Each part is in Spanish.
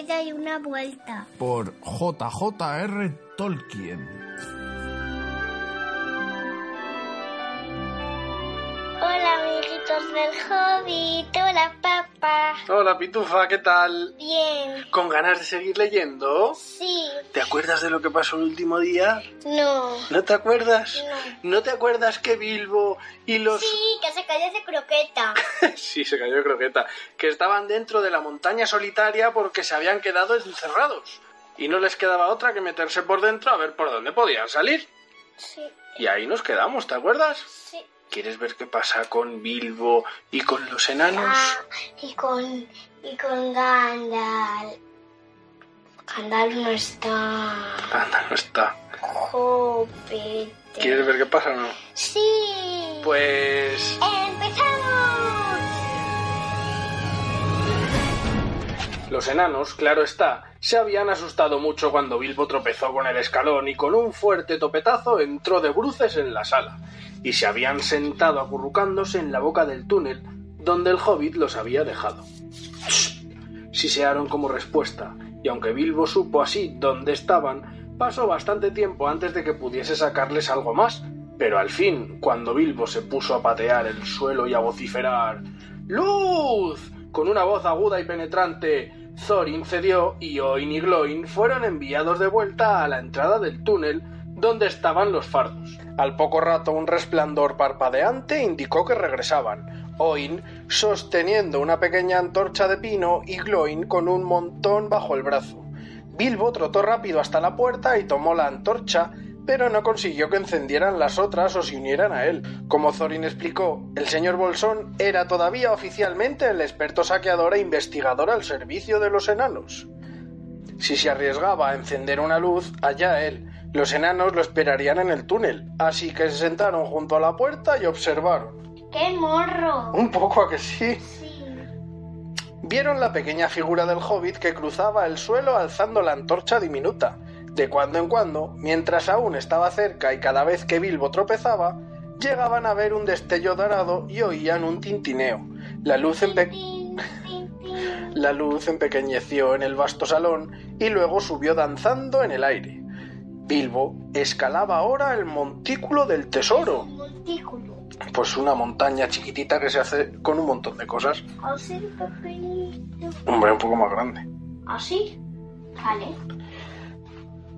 ida y una vuelta. por J.J.R. Tolkien. Del hobby. Hola, papá. Hola, Pitufa, ¿qué tal? Bien. ¿Con ganas de seguir leyendo? Sí. ¿Te acuerdas de lo que pasó el último día? No. ¿No te acuerdas? ¿No te acuerdas que Bilbo y los... Sí, que se cayó de croqueta. sí, se cayó de croqueta. Que estaban dentro de la montaña solitaria porque se habían quedado encerrados. Y no les quedaba otra que meterse por dentro a ver por dónde podían salir. Sí, Y ahí nos quedamos, ¿te acuerdas? sí. ¿Quieres ver qué pasa con Bilbo y con los enanos? Ah, y con. y con Gandalf. Gandalf no está. Anda, no está. Jopete. ¿Quieres ver qué pasa o no? Sí. Pues... ¡Empezamos! Los enanos, claro está, se habían asustado mucho cuando Bilbo tropezó con el escalón y con un fuerte topetazo entró de bruces en la sala, y se habían sentado acurrucándose en la boca del túnel donde el hobbit los había dejado. Sisearon como respuesta, y aunque Bilbo supo así dónde estaban, pasó bastante tiempo antes de que pudiese sacarles algo más, pero al fin, cuando Bilbo se puso a patear el suelo y a vociferar ¡Luz! Con una voz aguda y penetrante, Thorin cedió y Oin y Gloin fueron enviados de vuelta a la entrada del túnel donde estaban los fardos. Al poco rato un resplandor parpadeante indicó que regresaban. Oin sosteniendo una pequeña antorcha de pino y Gloin con un montón bajo el brazo. Bilbo trotó rápido hasta la puerta y tomó la antorcha, pero no consiguió que encendieran las otras o se unieran a él. Como Thorin explicó, el señor Bolsón era todavía oficialmente el experto saqueador e investigador al servicio de los enanos. Si se arriesgaba a encender una luz, allá él. Los enanos lo esperarían en el túnel, así que se sentaron junto a la puerta y observaron. ¡Qué morro! Un poco a que sí. Sí. Vieron la pequeña figura del hobbit que cruzaba el suelo alzando la antorcha diminuta. De cuando en cuando, mientras aún estaba cerca y cada vez que Bilbo tropezaba, llegaban a ver un destello dorado y oían un tintineo. La luz, empe- la luz empequeñeció en el vasto salón y luego subió danzando en el aire. Bilbo escalaba ahora el montículo del tesoro, Montículo. pues una montaña chiquitita que se hace con un montón de cosas. Así pequeñito. Hombre, un poco más grande. Así. Vale.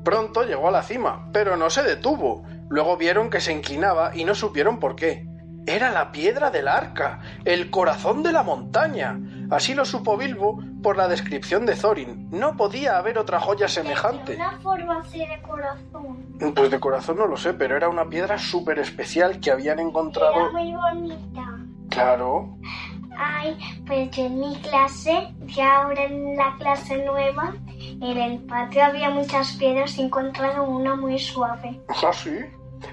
Pronto llegó a la cima, pero no se detuvo. Luego vieron que se inclinaba y no supieron por qué. Era la piedra del arca, el corazón de la montaña. Así lo supo Bilbo por la descripción de Thorin. No podía haber otra joya semejante. Una forma así de corazón. Pues de corazón no lo sé, pero era una piedra súper especial que habían Era encontrado. muy bonita. Claro. Ay, pues yo en mi clase, ya ahora en la clase nueva, en el patio había muchas piedras y he encontrado una muy suave. ¿Ah, sí?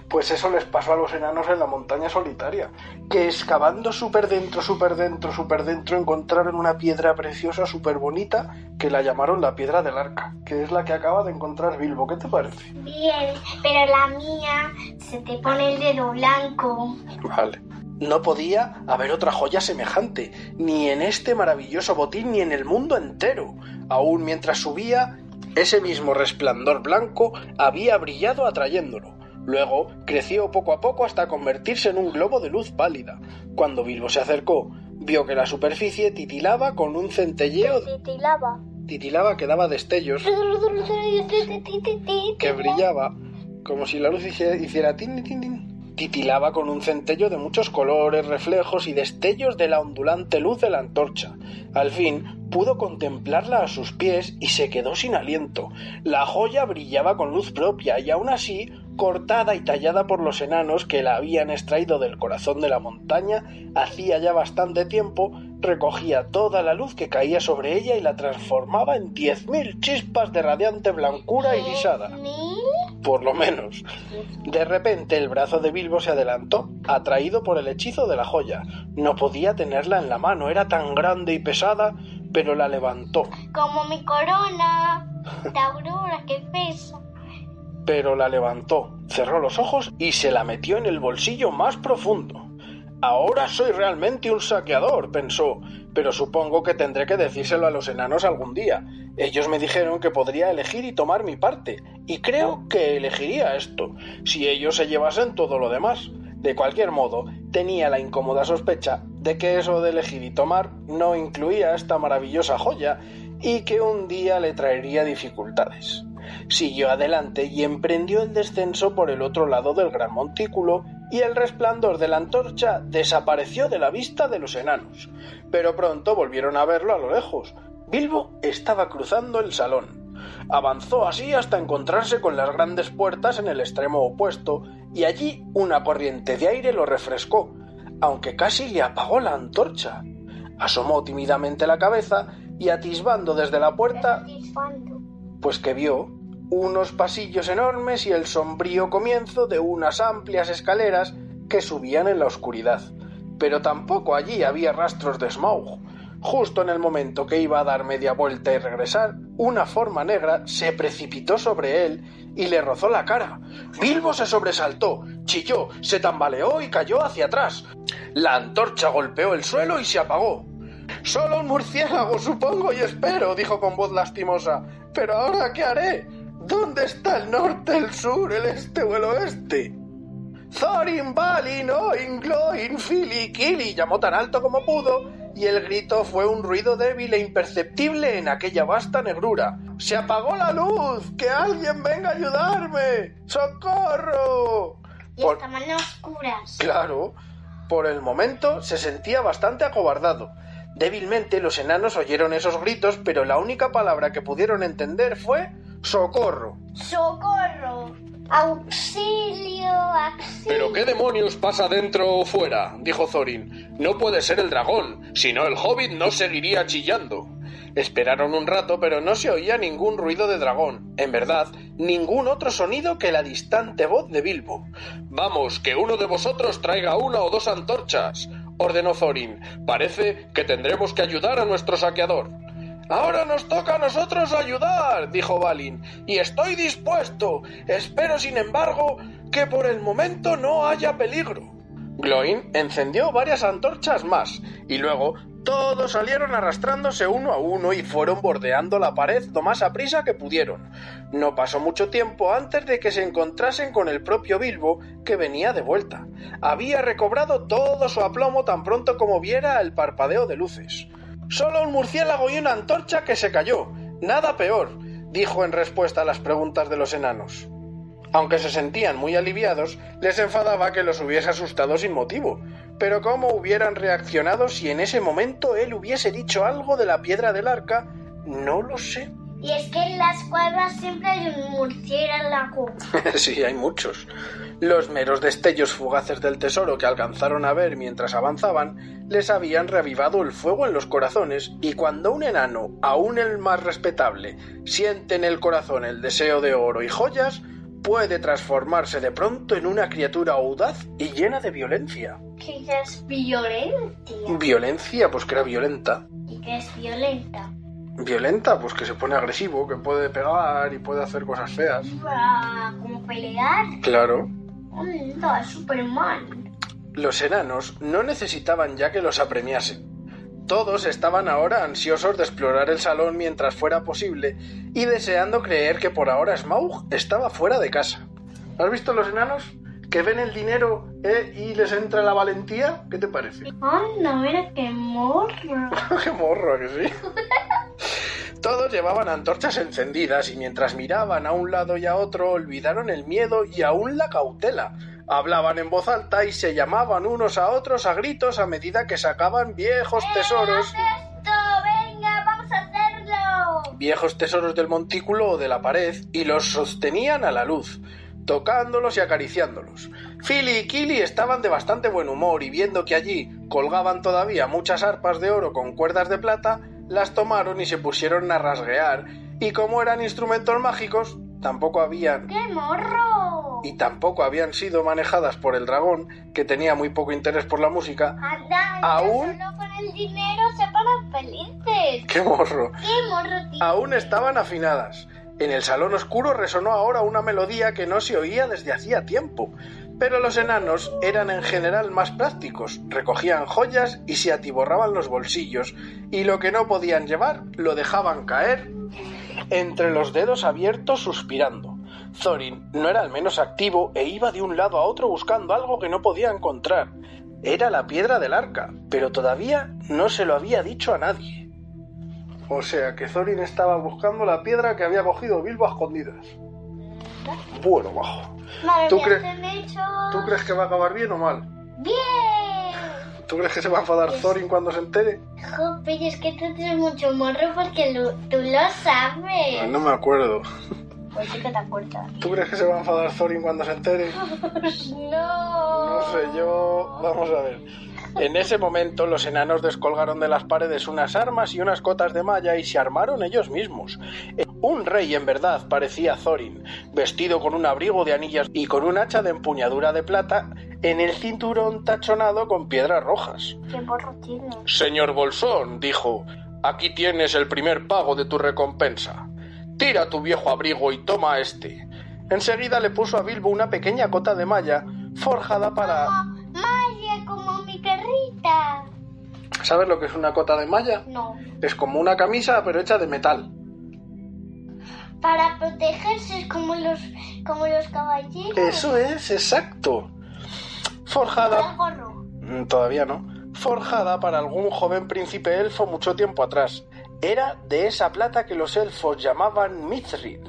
Pues eso les pasó a los enanos en la montaña solitaria, que excavando súper dentro, súper dentro, súper dentro, encontraron una piedra preciosa, súper bonita, que la llamaron la piedra del arca, que es la que acaba de encontrar Bilbo. ¿Qué te parece? Bien, pero la mía se te pone el dedo blanco. Vale. No podía haber otra joya semejante, ni en este maravilloso botín, ni en el mundo entero. Aún mientras subía, ese mismo resplandor blanco había brillado atrayéndolo. Luego creció poco a poco hasta convertirse en un globo de luz pálida. Cuando Bilbo se acercó, vio que la superficie titilaba con un centelleo. Titilaba. Titilaba que daba destellos, que brillaba, como si la luz hiciera, hiciera tin, tin, tin. Titilaba con un centello de muchos colores, reflejos y destellos de la ondulante luz de la antorcha. Al fin pudo contemplarla a sus pies y se quedó sin aliento. La joya brillaba con luz propia y aún así, cortada y tallada por los enanos que la habían extraído del corazón de la montaña hacía ya bastante tiempo, recogía toda la luz que caía sobre ella y la transformaba en diez mil chispas de radiante blancura irisada. Por lo menos. De repente el brazo de Bilbo se adelantó, atraído por el hechizo de la joya. No podía tenerla en la mano, era tan grande y pesada, pero la levantó. Como mi corona de aurora que pesa. Pero la levantó, cerró los ojos y se la metió en el bolsillo más profundo. Ahora soy realmente un saqueador, pensó, pero supongo que tendré que decírselo a los enanos algún día. Ellos me dijeron que podría elegir y tomar mi parte, y creo que elegiría esto, si ellos se llevasen todo lo demás. De cualquier modo, tenía la incómoda sospecha de que eso de elegir y tomar no incluía esta maravillosa joya y que un día le traería dificultades. Siguió adelante y emprendió el descenso por el otro lado del gran montículo y el resplandor de la antorcha desapareció de la vista de los enanos. Pero pronto volvieron a verlo a lo lejos. Bilbo estaba cruzando el salón. Avanzó así hasta encontrarse con las grandes puertas en el extremo opuesto, y allí una corriente de aire lo refrescó, aunque casi le apagó la antorcha. Asomó tímidamente la cabeza y atisbando desde la puerta, pues que vio unos pasillos enormes y el sombrío comienzo de unas amplias escaleras que subían en la oscuridad. Pero tampoco allí había rastros de Smaug. Justo en el momento que iba a dar media vuelta y regresar, una forma negra se precipitó sobre él y le rozó la cara. Bilbo se sobresaltó, chilló, se tambaleó y cayó hacia atrás. La antorcha golpeó el suelo y se apagó. Solo un murciélago, supongo y espero, dijo con voz lastimosa. Pero ahora, ¿qué haré? ¿Dónde está el norte, el sur, el este o el oeste? Thorin, Balin, Oin, Gloin, Fili, Kili llamó tan alto como pudo, y el grito fue un ruido débil e imperceptible en aquella vasta negrura. ¡Se apagó la luz! ¡Que alguien venga a ayudarme! ¡Socorro! Y estaban oscuras. Claro. Por el momento se sentía bastante acobardado. Débilmente los enanos oyeron esos gritos, pero la única palabra que pudieron entender fue ¡Socorro! ¡Socorro! ¡Auxilio! ¡Auxilio! ¿Pero qué demonios pasa dentro o fuera? dijo Thorin. No puede ser el dragón, si no el hobbit no seguiría chillando. Esperaron un rato, pero no se oía ningún ruido de dragón. En verdad, ningún otro sonido que la distante voz de Bilbo. Vamos, que uno de vosotros traiga una o dos antorchas, ordenó Thorin. Parece que tendremos que ayudar a nuestro saqueador. Ahora nos toca a nosotros ayudar, dijo Balin, y estoy dispuesto. Espero, sin embargo, que por el momento no haya peligro. Gloin encendió varias antorchas más, y luego todos salieron arrastrándose uno a uno y fueron bordeando la pared lo más aprisa que pudieron. No pasó mucho tiempo antes de que se encontrasen con el propio Bilbo, que venía de vuelta. Había recobrado todo su aplomo tan pronto como viera el parpadeo de luces. Solo un murciélago y una antorcha que se cayó. Nada peor, dijo en respuesta a las preguntas de los enanos. Aunque se sentían muy aliviados, les enfadaba que los hubiese asustado sin motivo. Pero cómo hubieran reaccionado si en ese momento él hubiese dicho algo de la piedra del arca, no lo sé. Y es que en las cuevas siempre hay un murciélago. sí, hay muchos. Los meros destellos fugaces del tesoro que alcanzaron a ver mientras avanzaban les habían revivado el fuego en los corazones, y cuando un enano, aun el más respetable, siente en el corazón el deseo de oro y joyas, puede transformarse de pronto en una criatura audaz y llena de violencia. ¿Qué es violencia? Violencia, pues que era violenta. ¿Y qué es violenta? Violenta, pues que se pone agresivo, que puede pegar y puede hacer cosas feas. Ah, ¿Como pelear? Claro. Anda, Superman. Los enanos no necesitaban ya que los apremiasen. Todos estaban ahora ansiosos de explorar el salón mientras fuera posible y deseando creer que por ahora Smaug estaba fuera de casa. ¿Has visto los enanos? Que ven el dinero eh, y les entra la valentía. ¿Qué te parece? Anda, mira qué morro. ¡Qué morro que sí! Todos llevaban antorchas encendidas y mientras miraban a un lado y a otro olvidaron el miedo y aún la cautela. Hablaban en voz alta y se llamaban unos a otros a gritos a medida que sacaban viejos tesoros. esto! ¡Venga, vamos a hacerlo! Viejos tesoros del montículo o de la pared y los sostenían a la luz, tocándolos y acariciándolos. Philly y Killy estaban de bastante buen humor y viendo que allí colgaban todavía muchas arpas de oro con cuerdas de plata, las tomaron y se pusieron a rasguear, y como eran instrumentos mágicos, tampoco habían ¡Qué morro! Y tampoco habían sido manejadas por el dragón, que tenía muy poco interés por la música. Anda, ¿Aún? solo con el dinero se ponen felices. ¡Qué morro! ¡Qué morro, tío! Aún estaban afinadas. En el salón oscuro resonó ahora una melodía que no se oía desde hacía tiempo. Pero los enanos eran en general más prácticos, recogían joyas y se atiborraban los bolsillos, y lo que no podían llevar lo dejaban caer entre los dedos abiertos suspirando. Thorin no era el menos activo e iba de un lado a otro buscando algo que no podía encontrar. Era la piedra del arca, pero todavía no se lo había dicho a nadie. O sea que Thorin estaba buscando la piedra que había cogido Bilbo a escondidas. Bueno, bajo. ¿Tú crees- se me ha hecho... ¿Tú crees que va a acabar bien o mal? ¡Bien! ¿Tú crees que se va a enfadar Thorin cuando se entere? Jope, es que tú tienes mucho morro porque lo- tú lo sabes. No me acuerdo. Pues sí que te acuerdas. ¿Tú crees que se va a enfadar Thorin cuando se entere? no. No sé yo. Vamos a ver. En ese momento los enanos descolgaron de las paredes unas armas y unas cotas de malla y se armaron ellos mismos. Un rey en verdad parecía Thorin, vestido con un abrigo de anillas y con un hacha de empuñadura de plata en el cinturón tachonado con piedras rojas. ¿Qué morro tienes? Señor Bolsón, dijo, aquí tienes el primer pago de tu recompensa. Tira tu viejo abrigo y toma este. Enseguida le puso a Bilbo una pequeña cota de malla forjada para... Como Maya, como mi perrita. ¿Sabes lo que es una cota de malla? No. Es como una camisa pero hecha de metal. Para protegerse es como los, como los caballeros. Eso es, exacto. Forjada... El gorro. Mm, Todavía no. Forjada para algún joven príncipe elfo mucho tiempo atrás. Era de esa plata que los elfos llamaban mithril,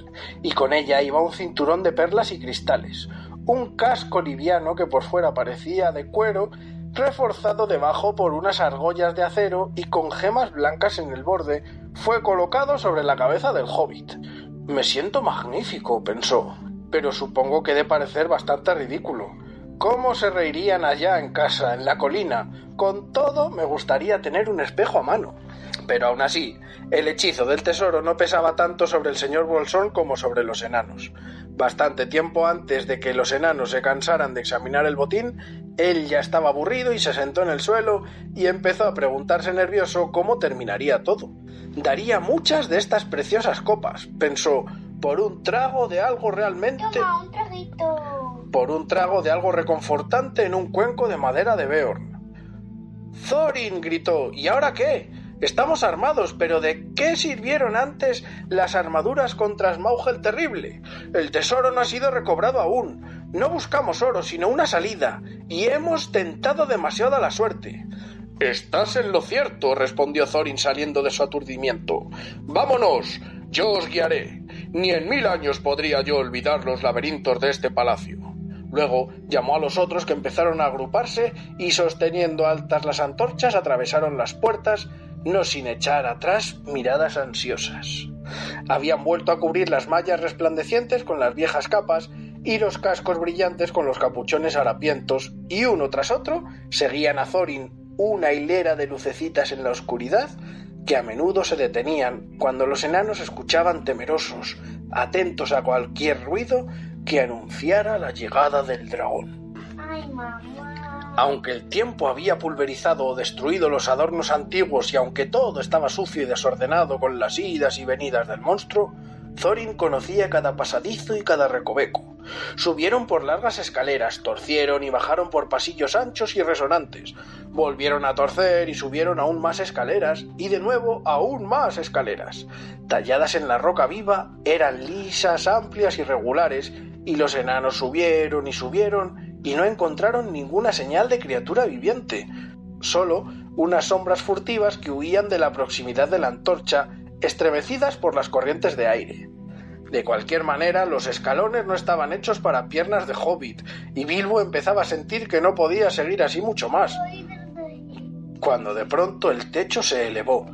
y con ella iba un cinturón de perlas y cristales, un casco liviano que por fuera parecía de cuero, reforzado debajo por unas argollas de acero y con gemas blancas en el borde, fue colocado sobre la cabeza del hobbit. Me siento magnífico, pensó, pero supongo que de parecer bastante ridículo. ¿Cómo se reirían allá en casa, en la colina? Con todo, me gustaría tener un espejo a mano. Pero aún así, el hechizo del tesoro no pesaba tanto sobre el señor Bolsón como sobre los enanos. Bastante tiempo antes de que los enanos se cansaran de examinar el botín, él ya estaba aburrido y se sentó en el suelo y empezó a preguntarse nervioso cómo terminaría todo. Daría muchas de estas preciosas copas, pensó, por un trago de algo realmente Toma un traguito. Por un trago de algo reconfortante en un cuenco de madera de Beorn. Thorin gritó ¿Y ahora qué? Estamos armados, pero ¿de qué sirvieron antes las armaduras contra Smaug el Terrible? El tesoro no ha sido recobrado aún. No buscamos oro, sino una salida, y hemos tentado demasiado a la suerte. Estás en lo cierto, respondió Thorin saliendo de su aturdimiento. Vámonos, yo os guiaré. Ni en mil años podría yo olvidar los laberintos de este palacio. Luego llamó a los otros que empezaron a agruparse y sosteniendo altas las antorchas atravesaron las puertas, no sin echar atrás miradas ansiosas. Habían vuelto a cubrir las mallas resplandecientes con las viejas capas y los cascos brillantes con los capuchones harapientos, y uno tras otro seguían a Thorin una hilera de lucecitas en la oscuridad que a menudo se detenían cuando los enanos escuchaban temerosos, atentos a cualquier ruido que anunciara la llegada del dragón. Aunque el tiempo había pulverizado o destruido los adornos antiguos y aunque todo estaba sucio y desordenado con las idas y venidas del monstruo, Thorin conocía cada pasadizo y cada recoveco. Subieron por largas escaleras, torcieron y bajaron por pasillos anchos y resonantes, volvieron a torcer y subieron aún más escaleras y de nuevo aún más escaleras. Talladas en la roca viva, eran lisas, amplias y regulares, y los enanos subieron y subieron y no encontraron ninguna señal de criatura viviente, solo unas sombras furtivas que huían de la proximidad de la antorcha, estremecidas por las corrientes de aire. De cualquier manera, los escalones no estaban hechos para piernas de hobbit, y Bilbo empezaba a sentir que no podía seguir así mucho más. Cuando de pronto el techo se elevó.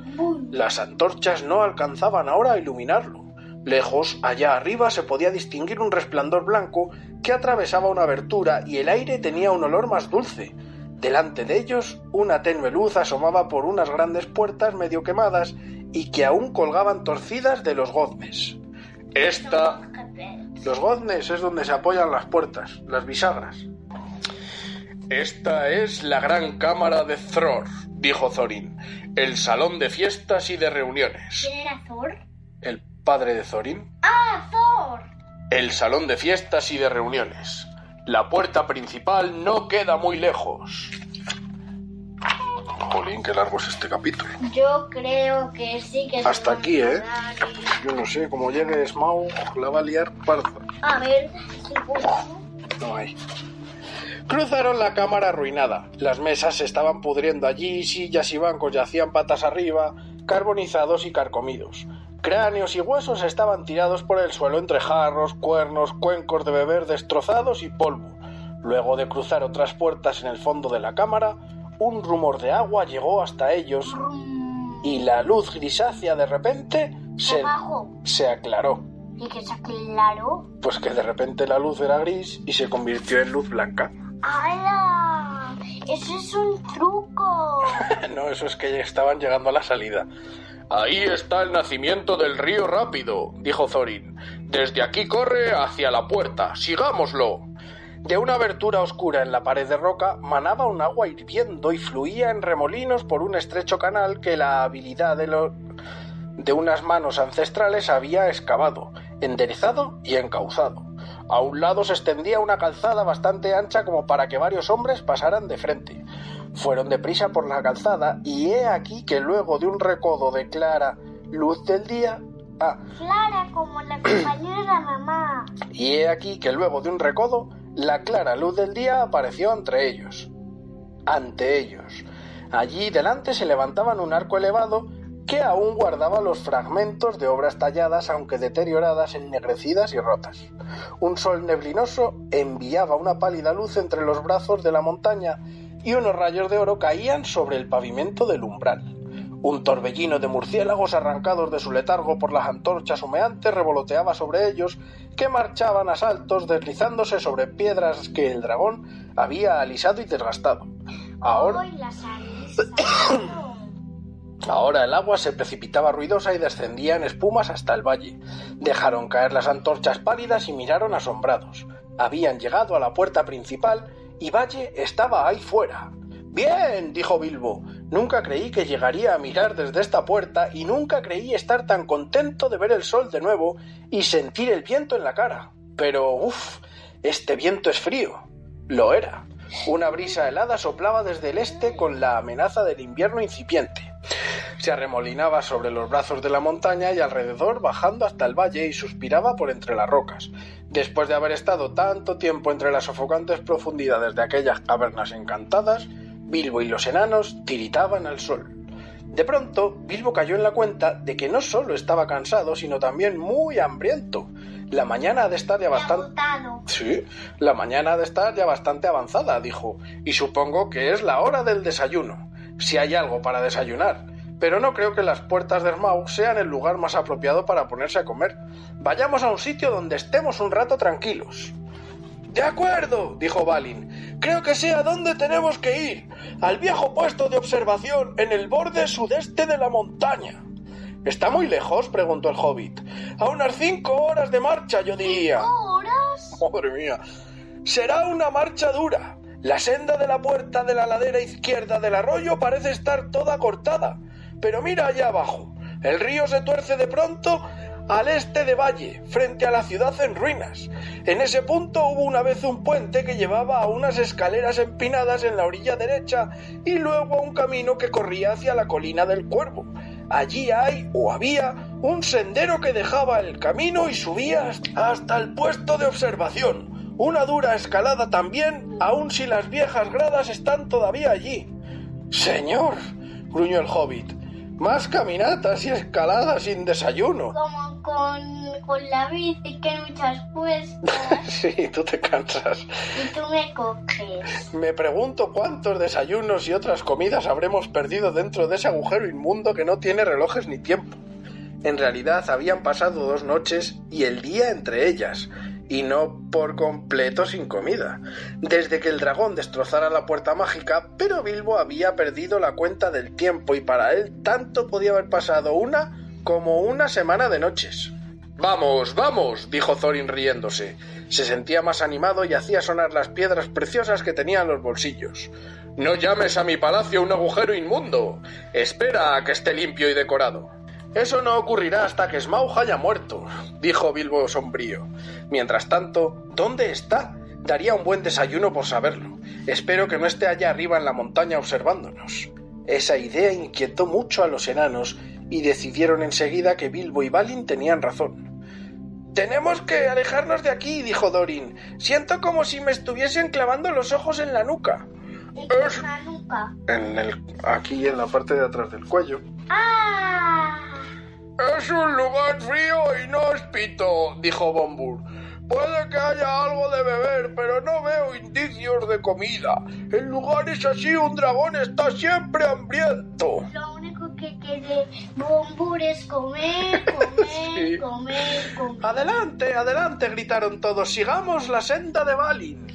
Las antorchas no alcanzaban ahora a iluminarlo. Lejos, allá arriba, se podía distinguir un resplandor blanco que atravesaba una abertura y el aire tenía un olor más dulce. Delante de ellos, una tenue luz asomaba por unas grandes puertas medio quemadas y que aún colgaban torcidas de los goznes. Esta. Los goznes es donde se apoyan las puertas, las bisagras. Esta es la gran cámara de Thror, dijo Thorin, el salón de fiestas y de reuniones. ¿Quién era Thor? El padre de Thorin. ¡Ah, Thor! El salón de fiestas y de reuniones. La puerta principal no queda muy lejos. Jolín, qué largo es este capítulo. Yo creo que sí que Hasta aquí, ¿eh? Yo no sé, como llegue Smaug, la va a liar parda. A ver, si puedo. No hay. Cruzaron la cámara arruinada. Las mesas se estaban pudriendo allí, sillas y bancos yacían patas arriba, carbonizados y carcomidos. Cráneos y huesos estaban tirados por el suelo entre jarros, cuernos, cuencos de beber destrozados y polvo. Luego de cruzar otras puertas en el fondo de la cámara, un rumor de agua llegó hasta ellos y la luz grisácea de repente se, se aclaró. Y que se aclaró. Pues que de repente la luz era gris y se convirtió en luz blanca. ¡Hala! ¡Eso es un truco! No, eso es que estaban llegando a la salida. Ahí está el nacimiento del río rápido, dijo Thorin. Desde aquí corre hacia la puerta. Sigámoslo. De una abertura oscura en la pared de roca manaba un agua hirviendo y fluía en remolinos por un estrecho canal que la habilidad de, lo- de unas manos ancestrales había excavado, enderezado y encauzado. A un lado se extendía una calzada bastante ancha como para que varios hombres pasaran de frente. Fueron deprisa por la calzada y he aquí que luego de un recodo de clara luz del día... Ah, Clara, como la compañera mamá. y he aquí que luego de un recodo, la clara luz del día apareció entre ellos. Ante ellos. Allí delante se levantaban un arco elevado que aún guardaba los fragmentos de obras talladas, aunque deterioradas, ennegrecidas y rotas. Un sol neblinoso enviaba una pálida luz entre los brazos de la montaña y unos rayos de oro caían sobre el pavimento del umbral. Un torbellino de murciélagos arrancados de su letargo por las antorchas humeantes revoloteaba sobre ellos, que marchaban a saltos deslizándose sobre piedras que el dragón había alisado y desgastado. Ahora, ahora el agua se precipitaba ruidosa y descendía en espumas hasta el valle. Dejaron caer las antorchas pálidas y miraron asombrados. Habían llegado a la puerta principal y Valle estaba ahí fuera. Bien, dijo Bilbo. Nunca creí que llegaría a mirar desde esta puerta y nunca creí estar tan contento de ver el sol de nuevo y sentir el viento en la cara. Pero, uff, este viento es frío. Lo era. Una brisa helada soplaba desde el este con la amenaza del invierno incipiente. Se arremolinaba sobre los brazos de la montaña y alrededor bajando hasta el valle y suspiraba por entre las rocas. Después de haber estado tanto tiempo entre las sofocantes profundidades de aquellas cavernas encantadas, Bilbo y los enanos tiritaban al sol. De pronto, Bilbo cayó en la cuenta de que no solo estaba cansado, sino también muy hambriento. La mañana ha de estar ya bastante... Sí, la mañana ha de estar ya bastante avanzada, dijo, y supongo que es la hora del desayuno, si hay algo para desayunar. Pero no creo que las puertas de Smaug sean el lugar más apropiado para ponerse a comer. Vayamos a un sitio donde estemos un rato tranquilos. De acuerdo, dijo Balin. Creo que sé a dónde tenemos que ir. Al viejo puesto de observación en el borde sudeste de la montaña. ¿Está muy lejos? preguntó el hobbit. A unas cinco horas de marcha, yo diría. ¿Horas? Madre mía. Será una marcha dura. La senda de la puerta de la ladera izquierda del arroyo parece estar toda cortada. Pero mira allá abajo. El río se tuerce de pronto al este de Valle, frente a la ciudad en ruinas. En ese punto hubo una vez un puente que llevaba a unas escaleras empinadas en la orilla derecha y luego a un camino que corría hacia la colina del Cuervo. Allí hay o había un sendero que dejaba el camino y subía hasta el puesto de observación. Una dura escalada también, aun si las viejas gradas están todavía allí. Señor, gruñó el hobbit, Más caminatas y escaladas sin desayuno. Como con, con la bici que muchas puestas Sí, tú te cansas. y tú me coges. Me pregunto cuántos desayunos y otras comidas habremos perdido dentro de ese agujero inmundo que no tiene relojes ni tiempo. En realidad habían pasado dos noches y el día entre ellas, y no por completo sin comida, desde que el dragón destrozara la puerta mágica, pero Bilbo había perdido la cuenta del tiempo y para él tanto podía haber pasado una como una semana de noches. Vamos, vamos, dijo Thorin riéndose. Se sentía más animado y hacía sonar las piedras preciosas que tenía en los bolsillos. No llames a mi palacio un agujero inmundo. Espera a que esté limpio y decorado. Eso no ocurrirá hasta que Smaug haya muerto, dijo Bilbo sombrío. Mientras tanto, ¿dónde está? Daría un buen desayuno por saberlo. Espero que no esté allá arriba en la montaña observándonos. Esa idea inquietó mucho a los enanos y decidieron enseguida que Bilbo y Balin tenían razón. Tenemos que alejarnos de aquí, dijo Dorin. Siento como si me estuviesen clavando los ojos en la nuca. ¿Y qué es la nuca? En el, aquí en la parte de atrás del cuello. ¡Ah! Es un lugar frío y inhóspito, dijo Bombur. Puede que haya algo de beber, pero no veo indicios de comida. El lugar es así, un dragón está siempre hambriento. Lo único que quiere Bombur es comer, comer, Sí. comer, comer. Adelante, adelante, gritaron todos. Sigamos la senda de Balin.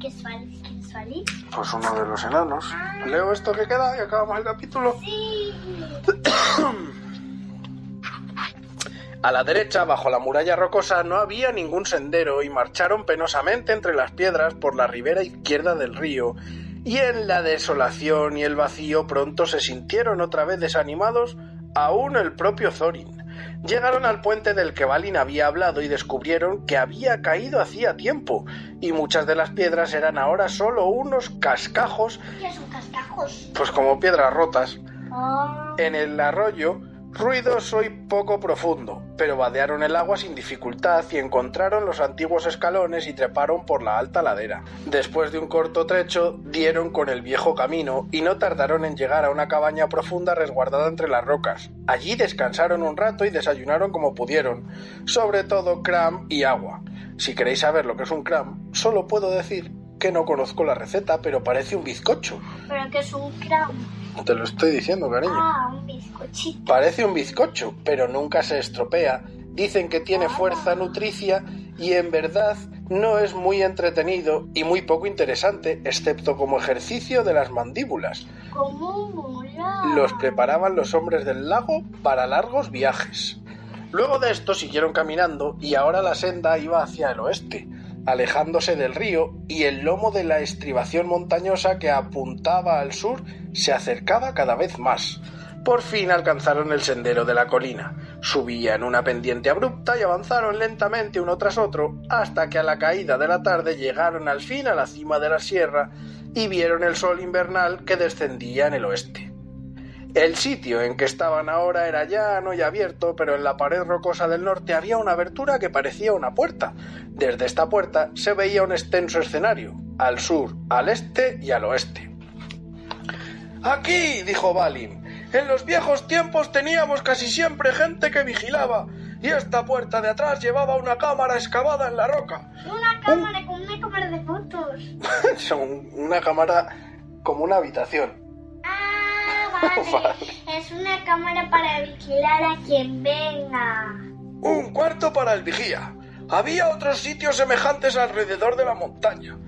¿Qué es Balin? ¿Qué es Balin? Pues uno de los enanos. Leo esto que queda y acabamos el capítulo. Sí. A la derecha, bajo la muralla rocosa, no había ningún sendero y marcharon penosamente entre las piedras por la ribera izquierda del río, y en la desolación y el vacío pronto se sintieron otra vez desanimados, aún el propio Thorin. Llegaron al puente del que Balin había hablado y descubrieron que había caído hacía tiempo, y muchas de las piedras eran ahora solo unos cascajos, ¿Qué son cascajos? pues como piedras rotas, Ah. en el arroyo, ruidoso y poco profundo, pero vadearon el agua sin dificultad y encontraron los antiguos escalones y treparon por la alta ladera. Después de un corto trecho, dieron con el viejo camino y no tardaron en llegar a una cabaña profunda resguardada entre las rocas. Allí descansaron un rato y desayunaron como pudieron, sobre todo cram y agua. Si queréis saber lo que es un cram, solo puedo decir que no conozco la receta, pero parece un bizcocho. ¿Pero qué es un crown? Te lo estoy diciendo, cariño. Ah, un bizcochito. Parece un bizcocho, pero nunca se estropea. Dicen que tiene fuerza nutricia y en verdad no es muy entretenido y muy poco interesante, excepto como ejercicio de las mandíbulas. Los preparaban los hombres del lago para largos viajes. Luego de esto siguieron caminando y ahora la senda iba hacia el oeste, alejándose del río y el lomo de la estribación montañosa que apuntaba al sur se acercaba cada vez más. Por fin alcanzaron el sendero de la colina. Subían una pendiente abrupta y avanzaron lentamente uno tras otro hasta que a la caída de la tarde llegaron al fin a la cima de la sierra y vieron el sol invernal que descendía en el oeste. El sitio en que estaban ahora era llano y abierto, pero en la pared rocosa del norte había una abertura que parecía una puerta. Desde esta puerta se veía un extenso escenario, al sur, al este y al oeste. Aquí, dijo Balin, en los viejos tiempos teníamos casi siempre gente que vigilaba, y esta puerta de atrás llevaba una cámara excavada en la roca. Una cámara con una cámara de fotos. Son una cámara como una habitación. Es una cámara para vigilar a quien venga. Un cuarto para el vigía. Había otros sitios semejantes alrededor de la montaña.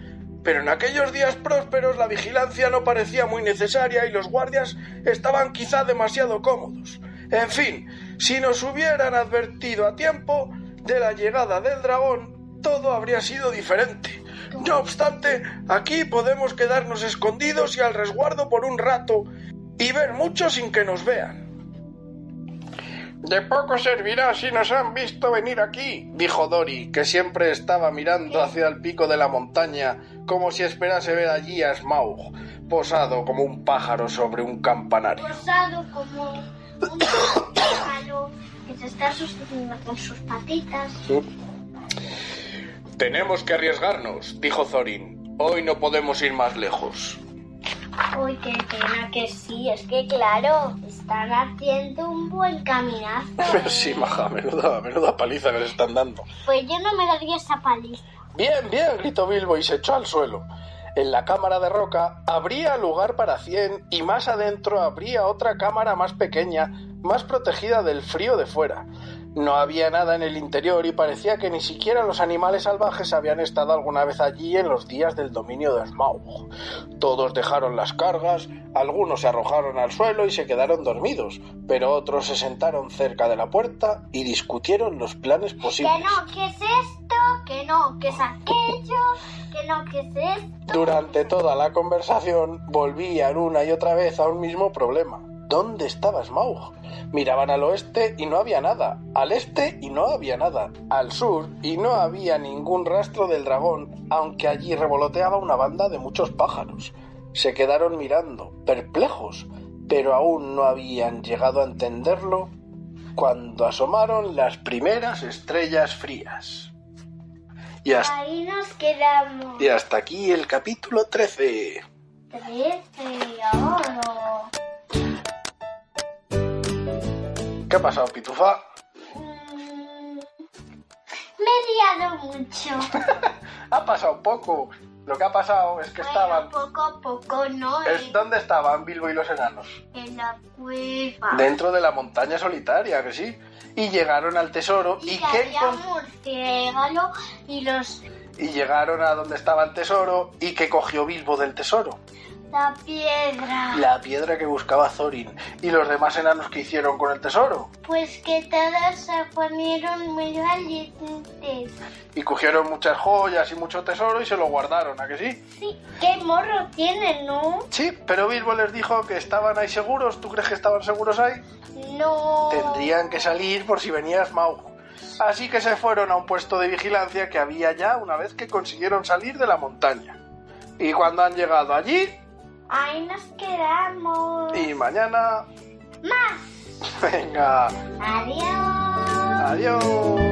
Pero en aquellos días prósperos la vigilancia no parecía muy necesaria y los guardias estaban quizá demasiado cómodos. En fin, si nos hubieran advertido a tiempo de la llegada del dragón, todo habría sido diferente. No obstante, aquí podemos quedarnos escondidos y al resguardo por un rato y ver mucho sin que nos vean. De poco servirá si nos han visto venir aquí, dijo Dori, que siempre estaba mirando hacia el pico de la montaña como si esperase ver allí a Smaug, posado como un pájaro sobre un campanario. Posado como un pájaro que se está sosteniendo con sus patitas. Tenemos que arriesgarnos, dijo Thorin. Hoy no podemos ir más lejos. Uy, qué pena que sí. Es que, claro, están haciendo un buen caminazo. Pero sí, maja, menuda, menuda paliza que les están dando. Pues yo no me daría esa paliza. Bien, bien, gritó Bilbo y se echó al suelo. En la cámara de roca habría lugar para cien y más adentro habría otra cámara más pequeña, más protegida del frío de fuera. No había nada en el interior y parecía que ni siquiera los animales salvajes habían estado alguna vez allí en los días del dominio de Smaug. Todos dejaron las cargas, algunos se arrojaron al suelo y se quedaron dormidos, pero otros se sentaron cerca de la puerta y discutieron los planes posibles. Que no, ¿qué es esto? Que no, ¿qué es aquello? Que no, ¿qué es esto? Durante toda la conversación volvían una y otra vez a un mismo problema. ¿Dónde estaba Smaug? Miraban al oeste y no había nada, al este y no había nada, al sur y no había ningún rastro del dragón, aunque allí revoloteaba una banda de muchos pájaros. Se quedaron mirando, perplejos, pero aún no habían llegado a entenderlo cuando asomaron las primeras estrellas frías. Y hasta, Ahí nos quedamos. y hasta aquí el capítulo 13. Trece, oro. ¿Qué ha pasado, Pitufa? Me he liado mucho. Ha pasado poco. Lo que ha pasado es que estaban... Bueno, poco a poco, ¿no? Es- En, ¿Dónde estaban Bilbo y los enanos? en la cueva. Dentro de la montaña solitaria, que sí. Y llegaron al tesoro y, y ¿qué había murciélago y los... y llegaron a donde estaba el tesoro y que cogió Bilbo del tesoro. La piedra. La piedra que buscaba Thorin. ¿Y los demás enanos que hicieron con el tesoro? Pues que todos se ponieron muy valientes. Y cogieron muchas joyas y mucho tesoro y se lo guardaron, ¿a que sí? Sí, qué morro tienen, ¿no? Sí, pero Bilbo les dijo que estaban ahí seguros. ¿Tú crees que estaban seguros ahí? No. Tendrían que salir por si venía Smaug. Así que se fueron a un puesto de vigilancia que había ya una vez que consiguieron salir de la montaña. Y cuando han llegado allí, Ahí nos quedamos. y mañana, Más. venga, Adiós. adiós.